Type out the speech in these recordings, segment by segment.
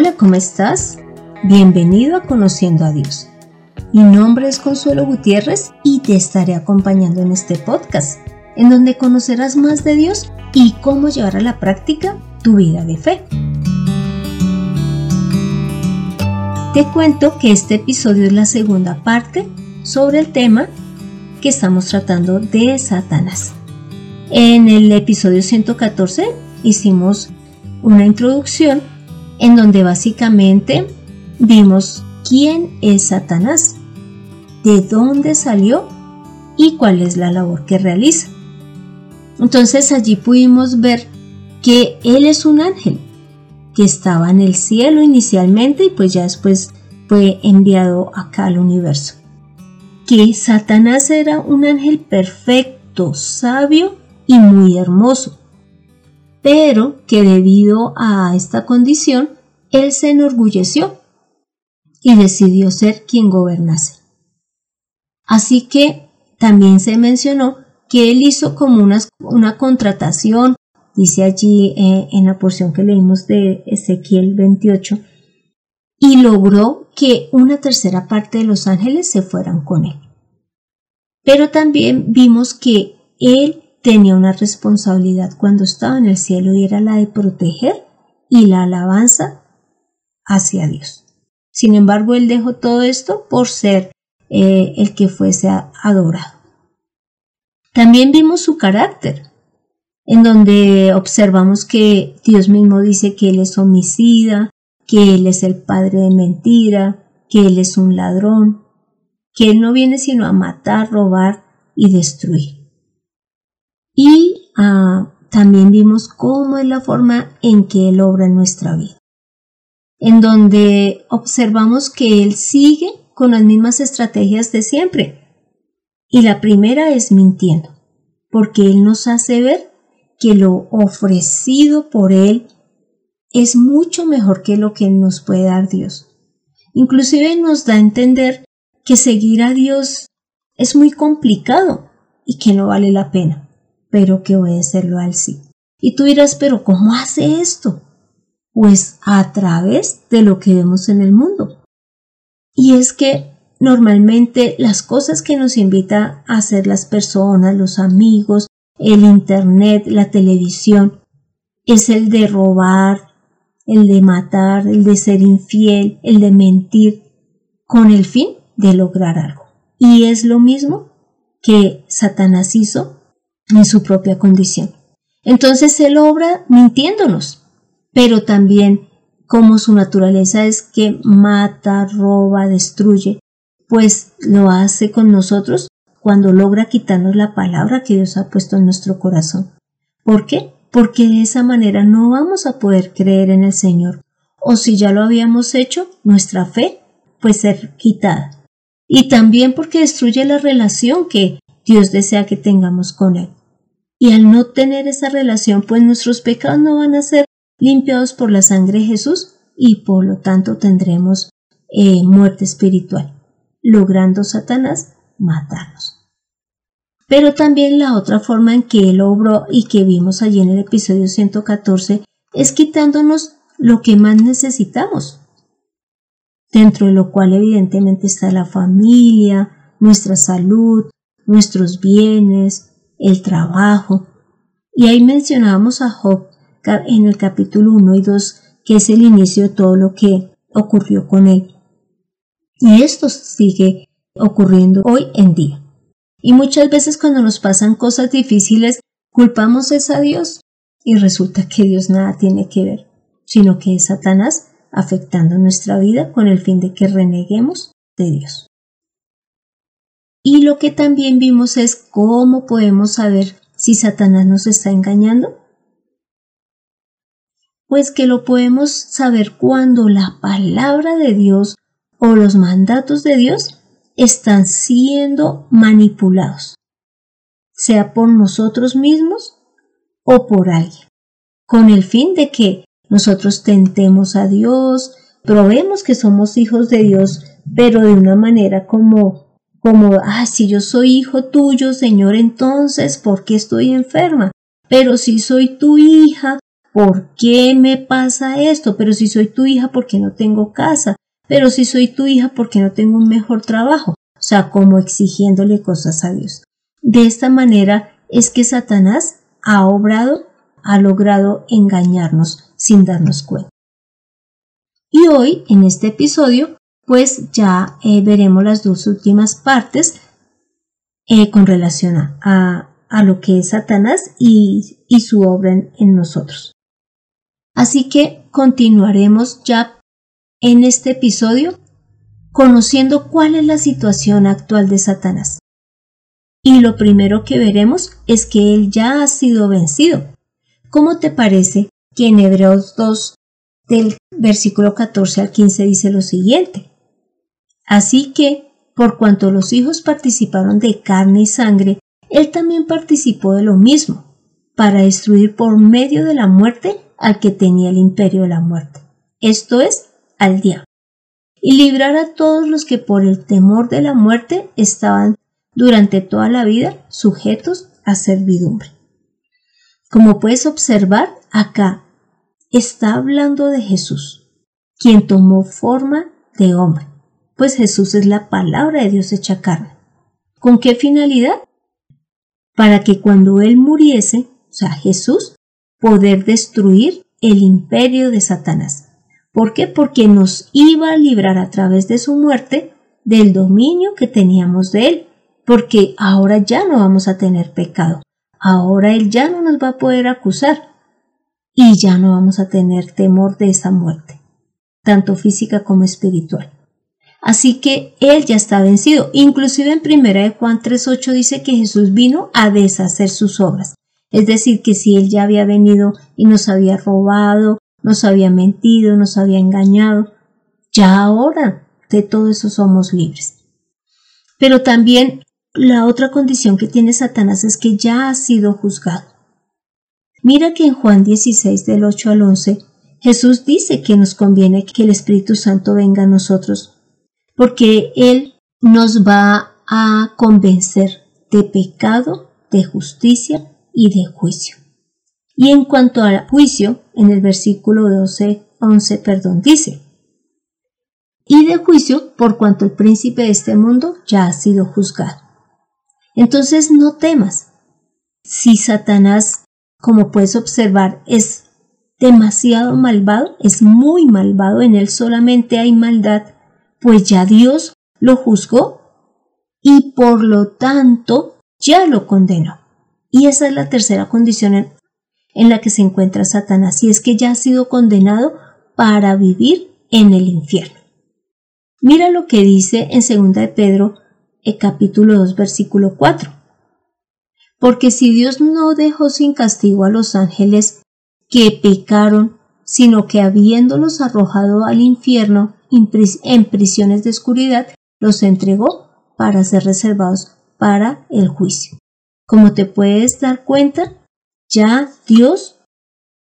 Hola, ¿cómo estás? Bienvenido a Conociendo a Dios. Mi nombre es Consuelo Gutiérrez y te estaré acompañando en este podcast, en donde conocerás más de Dios y cómo llevar a la práctica tu vida de fe. Te cuento que este episodio es la segunda parte sobre el tema que estamos tratando de Satanás. En el episodio 114 hicimos una introducción en donde básicamente vimos quién es Satanás, de dónde salió y cuál es la labor que realiza. Entonces allí pudimos ver que él es un ángel que estaba en el cielo inicialmente y pues ya después fue enviado acá al universo. Que Satanás era un ángel perfecto, sabio y muy hermoso pero que debido a esta condición, él se enorgulleció y decidió ser quien gobernase. Así que también se mencionó que él hizo como una, una contratación, dice allí eh, en la porción que leímos de Ezequiel 28, y logró que una tercera parte de los ángeles se fueran con él. Pero también vimos que él tenía una responsabilidad cuando estaba en el cielo y era la de proteger y la alabanza hacia Dios. Sin embargo, él dejó todo esto por ser eh, el que fuese adorado. También vimos su carácter, en donde observamos que Dios mismo dice que Él es homicida, que Él es el padre de mentira, que Él es un ladrón, que Él no viene sino a matar, robar y destruir. Y ah, también vimos cómo es la forma en que Él obra en nuestra vida, en donde observamos que Él sigue con las mismas estrategias de siempre. Y la primera es mintiendo, porque Él nos hace ver que lo ofrecido por Él es mucho mejor que lo que nos puede dar Dios. Inclusive nos da a entender que seguir a Dios es muy complicado y que no vale la pena pero que obedecerlo al sí. Y tú dirás, pero ¿cómo hace esto? Pues a través de lo que vemos en el mundo. Y es que normalmente las cosas que nos invita a hacer las personas, los amigos, el Internet, la televisión, es el de robar, el de matar, el de ser infiel, el de mentir, con el fin de lograr algo. Y es lo mismo que Satanás hizo en su propia condición. Entonces Él obra mintiéndonos, pero también como su naturaleza es que mata, roba, destruye, pues lo hace con nosotros cuando logra quitarnos la palabra que Dios ha puesto en nuestro corazón. ¿Por qué? Porque de esa manera no vamos a poder creer en el Señor. O si ya lo habíamos hecho, nuestra fe puede ser quitada. Y también porque destruye la relación que Dios desea que tengamos con Él. Y al no tener esa relación, pues nuestros pecados no van a ser limpiados por la sangre de Jesús y por lo tanto tendremos eh, muerte espiritual, logrando Satanás matarnos. Pero también la otra forma en que él obró y que vimos allí en el episodio 114 es quitándonos lo que más necesitamos, dentro de lo cual evidentemente está la familia, nuestra salud, nuestros bienes, el trabajo. Y ahí mencionábamos a Job en el capítulo 1 y 2, que es el inicio de todo lo que ocurrió con él. Y esto sigue ocurriendo hoy en día. Y muchas veces cuando nos pasan cosas difíciles, culpamos es a Dios y resulta que Dios nada tiene que ver, sino que es Satanás afectando nuestra vida con el fin de que reneguemos de Dios. Y lo que también vimos es cómo podemos saber si Satanás nos está engañando. Pues que lo podemos saber cuando la palabra de Dios o los mandatos de Dios están siendo manipulados, sea por nosotros mismos o por alguien, con el fin de que nosotros tentemos a Dios, probemos que somos hijos de Dios, pero de una manera como como, ah, si yo soy hijo tuyo, Señor, entonces, ¿por qué estoy enferma? Pero si soy tu hija, ¿por qué me pasa esto? Pero si soy tu hija, ¿por qué no tengo casa? Pero si soy tu hija, ¿por qué no tengo un mejor trabajo? O sea, como exigiéndole cosas a Dios. De esta manera es que Satanás ha obrado, ha logrado engañarnos sin darnos cuenta. Y hoy, en este episodio, pues ya eh, veremos las dos últimas partes eh, con relación a, lo que es Satanás y, su obra en nosotros. Así que continuaremos ya en este episodio conociendo cuál es la situación actual de Satanás. Y lo primero que veremos es que él ya ha sido vencido. ¿Cómo te parece que en Hebreos 2 del versículo 14 al 15 dice lo siguiente? Así que, por cuanto los hijos participaron de carne y sangre, él también participó de lo mismo, para destruir por medio de la muerte al que tenía el imperio de la muerte, esto es, al diablo, y librar a todos los que por el temor de la muerte estaban durante toda la vida sujetos a servidumbre. Como puedes observar acá, está hablando de Jesús, quien tomó forma de hombre, pues Jesús es la palabra de Dios hecha carne. ¿Con qué finalidad? Para que cuando Él muriese, o sea, Jesús, poder destruir el imperio de Satanás. ¿Por qué? Porque nos iba a librar a través de su muerte del dominio que teníamos de él, porque ahora ya no vamos a tener pecado, ahora él ya no nos va a poder acusar y ya no vamos a tener temor de esa muerte, tanto física como espiritual. Así que él ya está vencido. Inclusive en primera de Juan 3.8 dice que Jesús vino a deshacer sus obras. Es decir, que si él ya había venido y nos había robado, nos había mentido, nos había engañado, ya ahora de todo eso somos libres. Pero también la otra condición que tiene Satanás es que ya ha sido juzgado. Mira que en Juan 16 del 8 al 11 Jesús dice que nos conviene que el Espíritu Santo venga a nosotros, porque Él nos va a convencer de pecado, de justicia y de juicio. Y en cuanto al juicio, en el versículo 12, 11, perdón, dice, y de juicio por cuanto el príncipe de este mundo ya ha sido juzgado. Entonces no temas. Si Satanás, como puedes observar, es demasiado malvado, es muy malvado, en él solamente hay maldad, pues ya Dios lo juzgó y por lo tanto ya lo condenó. Y esa es la tercera condición en, la que se encuentra Satanás, y es que ya ha sido condenado para vivir en el infierno. Mira lo que dice en 2 de Pedro, el capítulo 2, versículo 4. Porque si Dios no dejó sin castigo a los ángeles que pecaron, sino que habiéndolos arrojado al infierno en prisiones de oscuridad, los entregó para ser reservados para el juicio. Como te puedes dar cuenta, ya Dios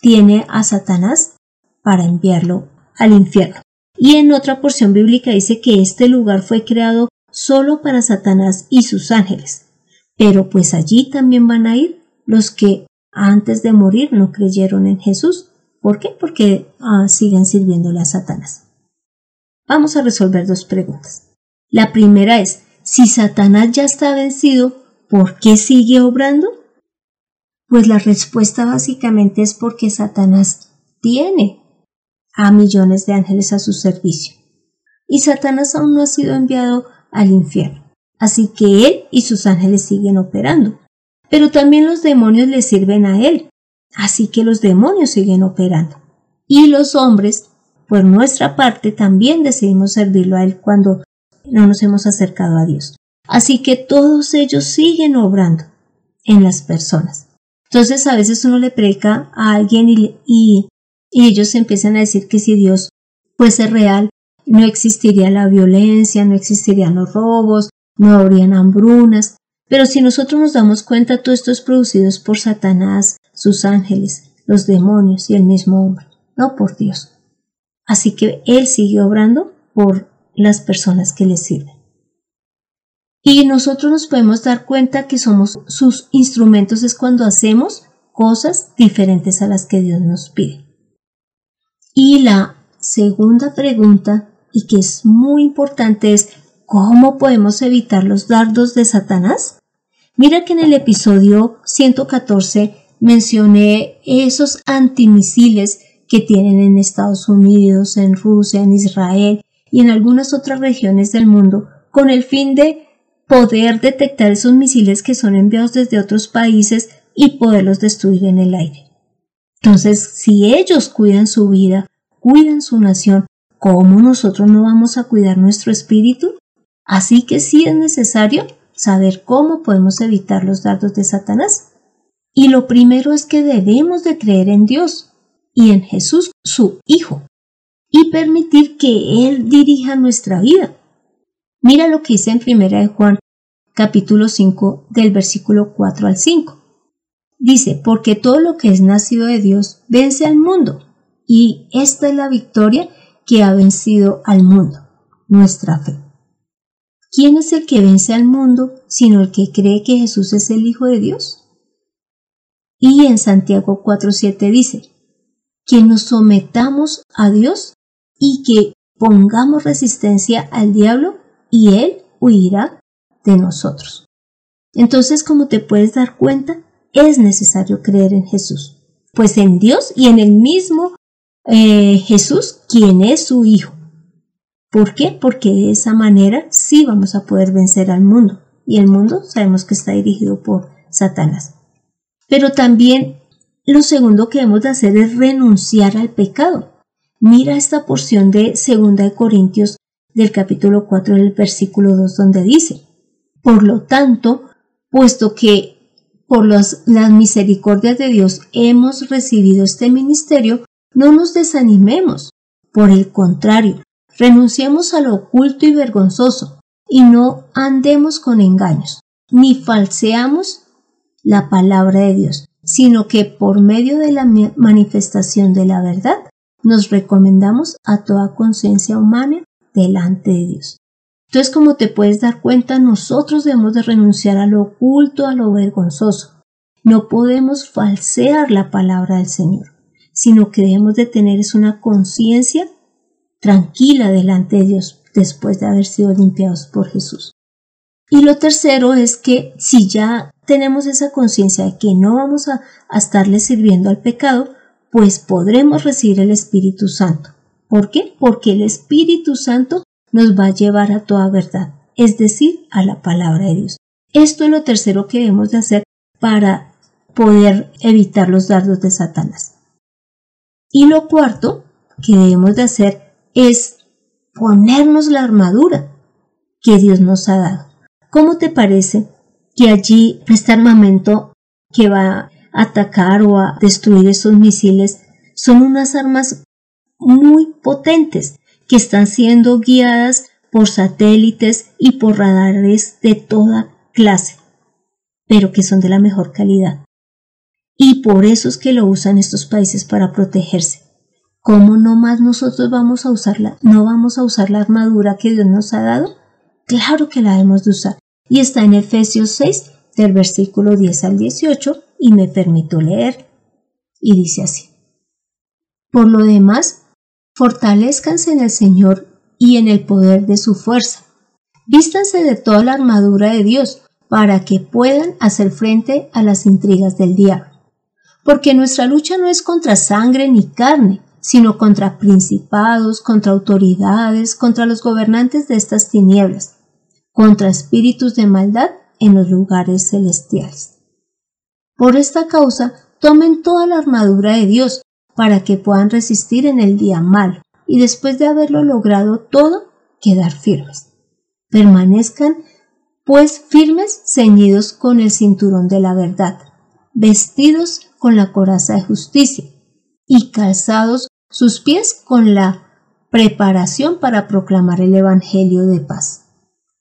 tiene a Satanás para enviarlo al infierno. Y en otra porción bíblica dice que este lugar fue creado solo para Satanás y sus ángeles. Pero pues allí también van a ir los que antes de morir no creyeron en Jesús. ¿Por qué? Porque ah, siguen sirviéndole a Satanás. Vamos a resolver dos preguntas. La primera es, si Satanás ya está vencido, ¿Por qué sigue obrando? Pues la respuesta básicamente es porque Satanás tiene a millones de ángeles a su servicio. Y Satanás aún no ha sido enviado al infierno. Así que él y sus ángeles siguen operando. Pero también los demonios le sirven a él. Así que los demonios siguen operando. Y los hombres, por nuestra parte, también decidimos servirlo a él cuando no nos hemos acercado a Dios. Así que todos ellos siguen obrando en las personas. Entonces a veces uno le predica a alguien y, y, ellos empiezan a decir que si Dios fuese real, no existiría la violencia, no existirían los robos, no habrían hambrunas. Pero si nosotros nos damos cuenta, todo esto es producido por Satanás, sus ángeles, los demonios y el mismo hombre, no por Dios. Así que Él sigue obrando por las personas que le sirven. Y nosotros nos podemos dar cuenta que somos sus instrumentos es cuando hacemos cosas diferentes a las que Dios nos pide. Y la segunda pregunta, y que es muy importante, es ¿cómo podemos evitar los dardos de Satanás? Mira que en el episodio 114 mencioné esos antimisiles que tienen en Estados Unidos, en Rusia, en Israel y en algunas otras regiones del mundo con el fin de poder detectar esos misiles que son enviados desde otros países y poderlos destruir en el aire. Entonces, si ellos cuidan su vida, cuidan su nación, ¿cómo nosotros no vamos a cuidar nuestro espíritu? Así que sí es necesario saber cómo podemos evitar los dardos de Satanás. Y lo primero es que debemos de creer en Dios y en Jesús, su Hijo, y permitir que Él dirija nuestra vida. Mira lo que dice en Primera de Juan, capítulo 5, del versículo 4 al 5. Dice, porque todo lo que es nacido de Dios vence al mundo, y esta es la victoria que ha vencido al mundo, nuestra fe. ¿Quién es el que vence al mundo sino el que cree que Jesús es el Hijo de Dios? Y en Santiago 4.7 dice, que nos sometamos a Dios y que pongamos resistencia al diablo y él huirá de nosotros. Entonces, como te puedes dar cuenta, es necesario creer en Jesús, pues en Dios y en el mismo eh, Jesús, quien es su Hijo. ¿Por qué? Porque de esa manera sí vamos a poder vencer al mundo. Y el mundo sabemos que está dirigido por Satanás. Pero también lo segundo que hemos de hacer es renunciar al pecado. Mira esta porción de 2 Corintios del capítulo 4 del versículo 2 donde dice, Por lo tanto, puesto que por las misericordias de Dios hemos recibido este ministerio, no nos desanimemos. Por el contrario, renunciemos a lo oculto y vergonzoso, y no andemos con engaños, ni falseamos la palabra de Dios, sino que por medio de la manifestación de la verdad nos recomendamos a toda conciencia humana delante de Dios. Entonces, como te puedes dar cuenta, nosotros debemos de renunciar a lo oculto, a lo vergonzoso. No podemos falsear la palabra del Señor, sino que debemos de tener es una conciencia tranquila delante de Dios después de haber sido limpiados por Jesús. Y lo tercero es que si ya tenemos esa conciencia de que no vamos a, estarle sirviendo al pecado, pues podremos recibir el Espíritu Santo. ¿Por qué? Porque el Espíritu Santo nos va a llevar a toda verdad, es decir, a la palabra de Dios. Esto es lo tercero que debemos de hacer para poder evitar los dardos de Satanás. Y lo cuarto que debemos de hacer es ponernos la armadura que Dios nos ha dado. ¿Cómo te parece que allí este armamento que va a atacar o a destruir esos misiles son unas armas muy potentes que están siendo guiadas por satélites y por radares de toda clase, pero que son de la mejor calidad. Y por eso es que lo usan estos países para protegerse. ¿Cómo no más nosotros vamos a usarla? ¿No vamos a usar la armadura que Dios nos ha dado? Claro que la debemos de usar y está en Efesios 6 del versículo 10 al 18 y me permito leer y dice así. Por lo demás, fortalezcanse en el Señor y en el poder de su fuerza. Vístanse de toda la armadura de Dios para que puedan hacer frente a las intrigas del diablo. Porque nuestra lucha no es contra sangre ni carne, sino contra principados, contra autoridades, contra los gobernantes de estas tinieblas contra espíritus de maldad en los lugares celestiales. Por esta causa, tomen toda la armadura de Dios para que puedan resistir en el día mal y después de haberlo logrado todo, quedar firmes. Permanezcan pues firmes ceñidos con el cinturón de la verdad, vestidos con la coraza de justicia y calzados sus pies con la preparación para proclamar el Evangelio de paz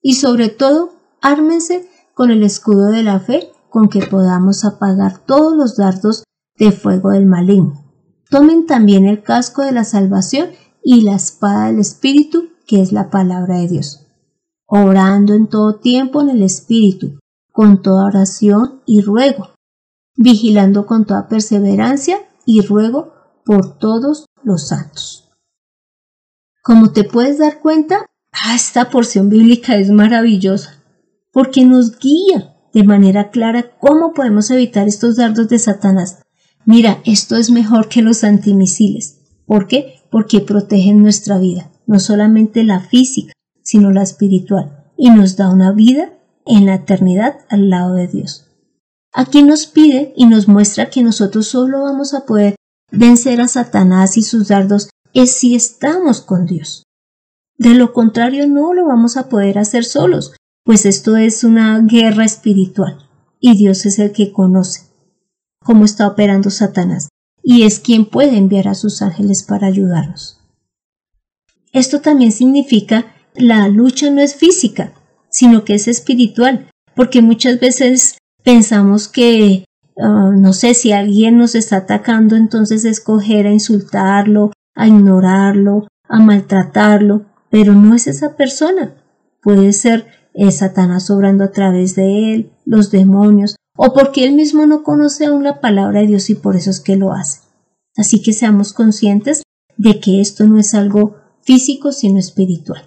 y sobre todo ármense con el escudo de la fe con que podamos apagar todos los dardos de fuego del maligno. Tomen también el casco de la salvación y la espada del Espíritu, que es la palabra de Dios, orando en todo tiempo en el Espíritu, con toda oración y ruego. vigilando con toda perseverancia y ruego por todos los santos. Como te puedes dar cuenta, ah, esta porción bíblica es maravillosa, porque nos guía de manera clara cómo podemos evitar estos dardos de Satanás. Mira, esto es mejor que los antimisiles. ¿Por qué? Porque protegen nuestra vida, no solamente la física, sino la espiritual, y nos da una vida en la eternidad al lado de Dios. Aquí nos pide y nos muestra que nosotros solo vamos a poder vencer a Satanás y sus dardos es si estamos con Dios. De lo contrario no lo vamos a poder hacer solos, pues esto es una guerra espiritual y Dios es el que conoce cómo está operando Satanás y es quien puede enviar a sus ángeles para ayudarnos. Esto también significa la lucha no es física, sino que es espiritual, porque muchas veces pensamos que, ah, no sé, si alguien nos está atacando, entonces escoger a insultarlo, a ignorarlo, a maltratarlo, pero no es esa persona. Puede ser Satanás obrando a través de él, los demonios, o porque él mismo no conoce aún la palabra de Dios y por eso es que lo hace. Así que seamos conscientes de que esto no es algo físico, sino espiritual.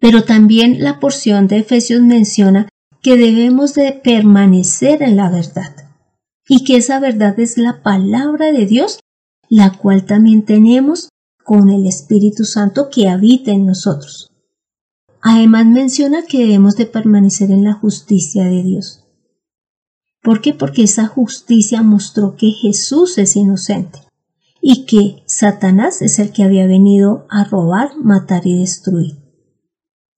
Pero también la porción de Efesios menciona que debemos de permanecer en la verdad y que esa verdad es la palabra de Dios, la cual también tenemos con el Espíritu Santo que habita en nosotros. Además menciona que debemos de permanecer en la justicia de Dios. ¿Por qué? Porque esa justicia mostró que Jesús es inocente y que Satanás es el que había venido a robar, matar y destruir.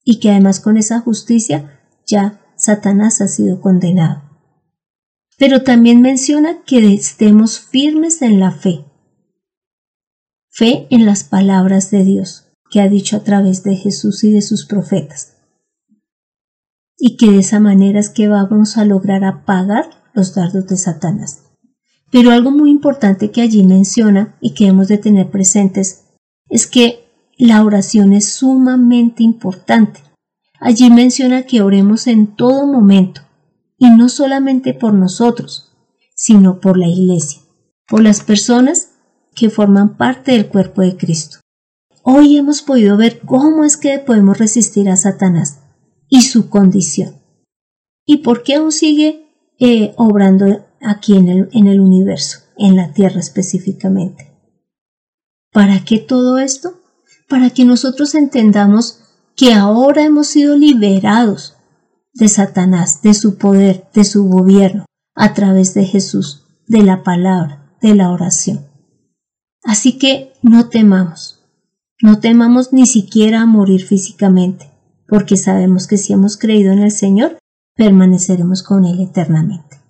Y que además con esa justicia ya Satanás ha sido condenado. Pero también menciona que estemos firmes en la fe. Fe en las palabras de Dios, que ha dicho a través de Jesús y de sus profetas. Y que de esa manera es que vamos a lograr apagar los dardos de Satanás. Pero algo muy importante que allí menciona y que debemos de tener presentes es que la oración es sumamente importante. Allí menciona que oremos en todo momento, y no solamente por nosotros, sino por la Iglesia, por las personas que forman parte del cuerpo de Cristo. Hoy hemos podido ver cómo es que podemos resistir a Satanás y su condición. ¿Y por qué aún sigue eh, obrando aquí en el, en el universo, en la Tierra específicamente? ¿Para qué todo esto? Para que nosotros entendamos que ahora hemos sido liberados de Satanás, de su poder, de su gobierno, a través de Jesús, de la palabra, de la oración. Así que no temamos, no temamos ni siquiera a morir físicamente, porque sabemos que si hemos creído en el Señor, permaneceremos con Él eternamente.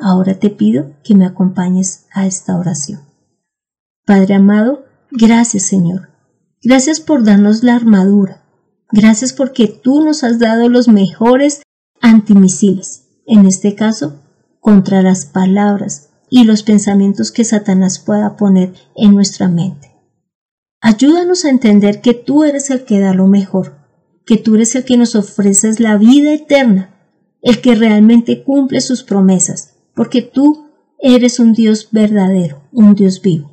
Ahora te pido que me acompañes a esta oración. Padre amado, gracias Señor. Gracias por darnos la armadura, Gracias porque tú nos has dado los mejores antimisiles, en este caso, contra las palabras y los pensamientos que Satanás pueda poner en nuestra mente. Ayúdanos a entender que tú eres el que da lo mejor, que tú eres el que nos ofreces la vida eterna, el que realmente cumple sus promesas, porque tú eres un Dios verdadero, un Dios vivo,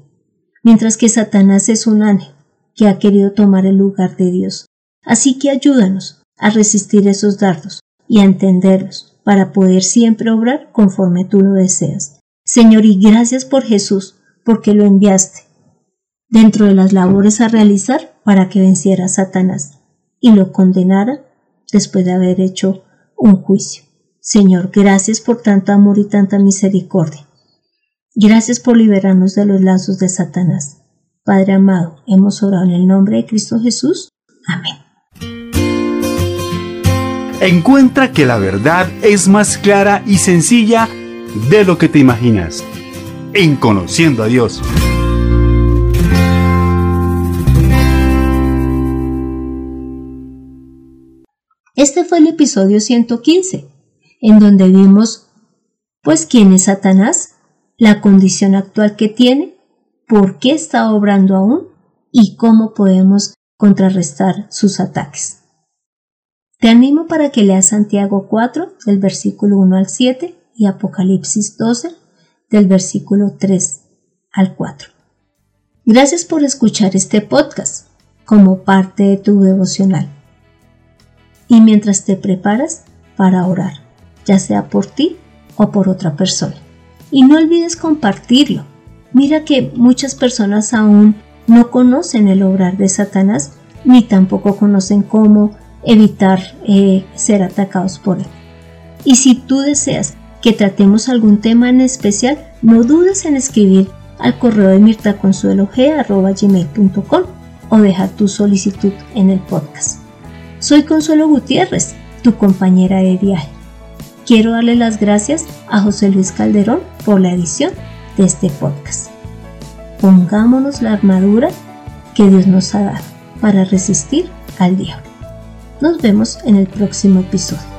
mientras que Satanás es un ángel que ha querido tomar el lugar de Dios. Así que ayúdanos a resistir esos dardos y a entenderlos para poder siempre obrar conforme tú lo deseas. Señor, y gracias por Jesús, porque lo enviaste dentro de las labores a realizar para que venciera a Satanás y lo condenara después de haber hecho un juicio. Señor, gracias por tanto amor y tanta misericordia. Gracias por liberarnos de los lazos de Satanás. Padre amado, hemos orado en el nombre de Cristo Jesús. Amén. Encuentra que la verdad es más clara y sencilla de lo que te imaginas. En Conociendo a Dios. Este fue el episodio 115, en donde vimos, pues, quién es Satanás, la condición actual que tiene, por qué está obrando aún y cómo podemos contrarrestar sus ataques. Te animo para que leas Santiago 4, del versículo 1 al 7, y Apocalipsis 12 del versículo 3 al 4. Gracias por escuchar este podcast como parte de tu devocional. Y mientras te preparas para orar, ya sea por ti o por otra persona. Y no olvides compartirlo. Mira que muchas personas aún no conocen el obrar de Satanás ni tampoco conocen cómo evitar eh, ser atacados por él. Y si tú deseas que tratemos algún tema en especial, no dudes en escribir al correo de mirtaconsuelog.com o dejar tu solicitud en el podcast. Soy Consuelo Gutiérrez, tu compañera de viaje. Quiero darle las gracias a José Luis Calderón por la edición de este podcast. Pongámonos la armadura que Dios nos ha dado para resistir al diablo. Nos vemos en el próximo episodio.